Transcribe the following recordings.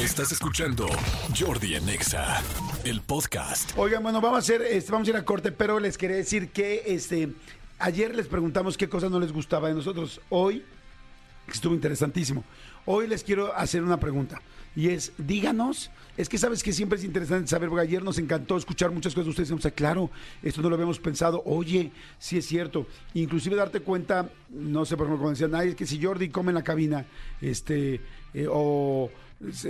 Estás escuchando Jordi en Exa, el podcast. Oigan, bueno, vamos a hacer, este, vamos a ir a corte, pero les quería decir que este ayer les preguntamos qué cosas no les gustaba de nosotros. Hoy estuvo interesantísimo. Hoy les quiero hacer una pregunta. Y es, díganos, es que sabes que siempre es interesante saber, porque ayer nos encantó escuchar muchas cosas de ustedes. Sea, claro, esto no lo habíamos pensado. Oye, sí es cierto. Inclusive darte cuenta, no sé, por ejemplo, cuando decían, ay, es que si Jordi come en la cabina, este, eh, o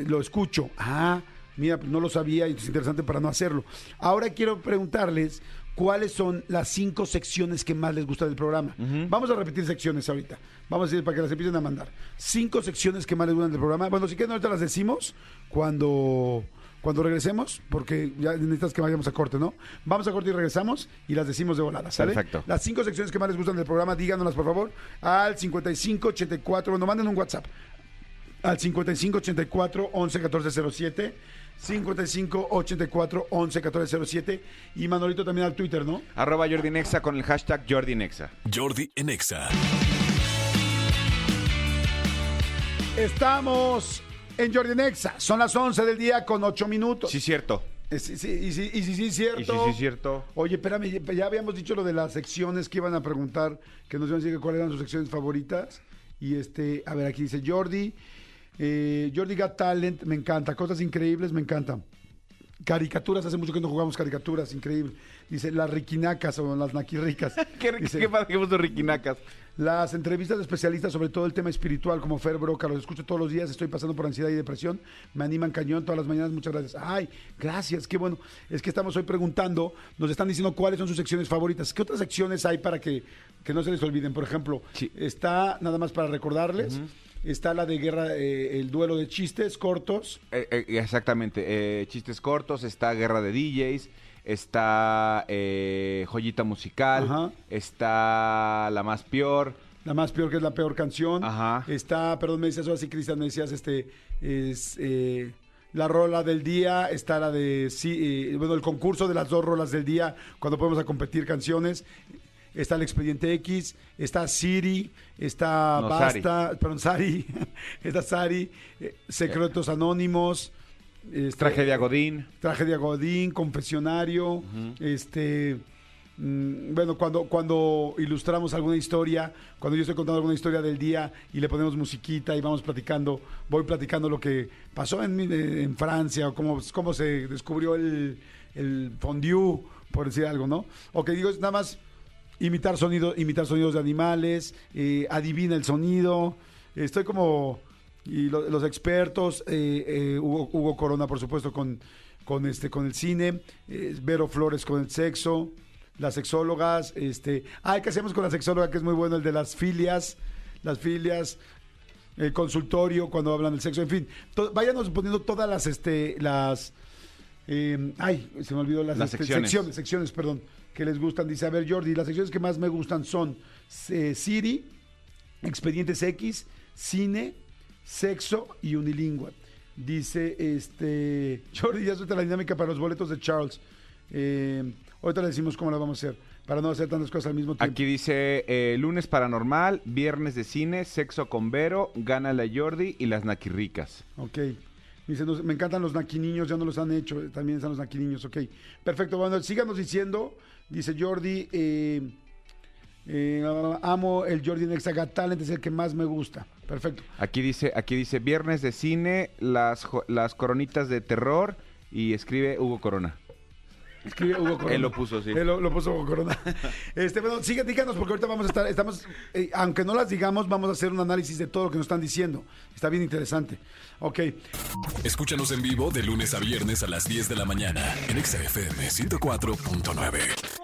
lo escucho. Ah, mira, pues no lo sabía y es interesante para no hacerlo. Ahora quiero preguntarles cuáles son las cinco secciones que más les gusta del programa. Vamos a repetir secciones ahorita. Vamos a decir para que las empiecen a mandar. Cinco secciones que más les gustan del programa. Bueno, si quieren ahorita las decimos cuando cuando regresemos, porque ya necesitas que vayamos a corte, ¿no? Vamos a corte y regresamos y las decimos de volada, ¿sale? Perfecto. Las cinco secciones que más les gustan del programa, díganoslas por favor al 5584, bueno, manden un WhatsApp al 5584 11 14 07 55 84 11 14 07 y Manolito también al Twitter, ¿no? Arroba Jordi Nexa con el hashtag Jordi Nexa. Jordi en Exa. Estamos en Jordi Nexa, son las 11 del día con 8 minutos. Sí, cierto. Eh, sí, sí, y sí, y sí, sí, cierto. Y sí, sí, cierto. Oye, espérame, ya- ya habíamos dicho lo de las secciones que iban a preguntar, que nos iban a decir que cuáles eran sus secciones favoritas. Y este, a ver, aquí dice Jordi, eh, Jordi Got Talent, me encanta, cosas increíbles, me encantan. Caricaturas, hace mucho que no jugamos caricaturas, increíble. Dice las riquinacas o las naquirricas. ¿Qué, Dice, qué padre que puso Riquinacas. las entrevistas de especialistas sobre todo el tema espiritual, como Fer Broca, los escucho todos los días, estoy pasando por ansiedad y depresión, me animan cañón todas las mañanas, muchas gracias. Ay, gracias, qué bueno. Es que estamos hoy preguntando, nos están diciendo cuáles son sus secciones favoritas. ¿Qué otras secciones hay para que, que no se les olviden? Por ejemplo, Sí. está, nada más para recordarles, está la de guerra, eh, el duelo de chistes cortos. Eh, eh, exactamente. eh, chistes cortos, está Guerra de DJs, está eh, Joyita Musical, Ajá. está La Más Peor. La más peor que es la peor canción. Ajá. Está, perdón, me decías ahora sí, Cristian, me decías, este, es eh, la rola del día, está la de, sí, eh, bueno, el concurso de las dos rolas del día, cuando podemos a competir canciones. Está el Expediente X, está Siri, está No, Basta, perdón, Sari, está Sari, eh, Secretos Anónimos. Este, Tragedia Godín. Tragedia Godín, Confesionario, este mm, bueno, cuando, cuando ilustramos alguna historia, cuando yo estoy contando alguna historia del día y le ponemos musiquita y vamos platicando, voy platicando lo que pasó en, mi- en Francia o cómo, cómo se descubrió el, el fondue, por decir algo, ¿no? O que digo, es nada más imitar sonidos, imitar sonidos de animales, eh, adivina el sonido. Estoy como y lo- los expertos, eh, eh, Hugo, Hugo Corona, por supuesto, con, con este, con el cine, eh, Vero Flores con el sexo, las sexólogas, este, ay, ¿qué hacemos con la sexóloga? Que es muy bueno, el de las filias, las filias, el consultorio cuando hablan del sexo, en fin, to- váyanos poniendo todas las, este, las, eh, ay, se me olvidó las, Las este, secciones. secciones, secciones, perdón, que les gustan. Dice, a ver, Jordi, las secciones que más me gustan son eh, Siri, Expedientes X, Cine, Sexo y Unilingüe. Dice, este, Jordi, ya suelta la dinámica para los boletos de Charles. Eh, ahorita le decimos cómo la vamos a hacer, para no hacer tantas cosas al mismo tiempo. Aquí dice eh, lunes paranormal, viernes de cine, sexo con Vero, gana la Jordi y las naquirricas. Ok. Dice, nos- me encantan los naquiniños, ya no los han hecho, también están los naquiniños, ok. Perfecto, bueno, síganos diciendo, dice Jordi, eh, eh, amo el Jordi Nexa Got Talent, es el que más me gusta. Perfecto. Aquí dice, aquí dice viernes de cine, las, jo- las coronitas de terror y escribe Hugo Corona. Escribe Hugo Corona. Él lo puso, sí. Él lo, lo puso Hugo Corona. Este, bueno, sigue, díganos, porque ahorita vamos a estar, estamos, eh, aunque no las digamos, vamos a hacer un análisis de todo lo que nos están diciendo. Está bien interesante. Ok. Escúchanos en vivo de lunes a viernes a las 10 de la mañana en Exa FM 104.9.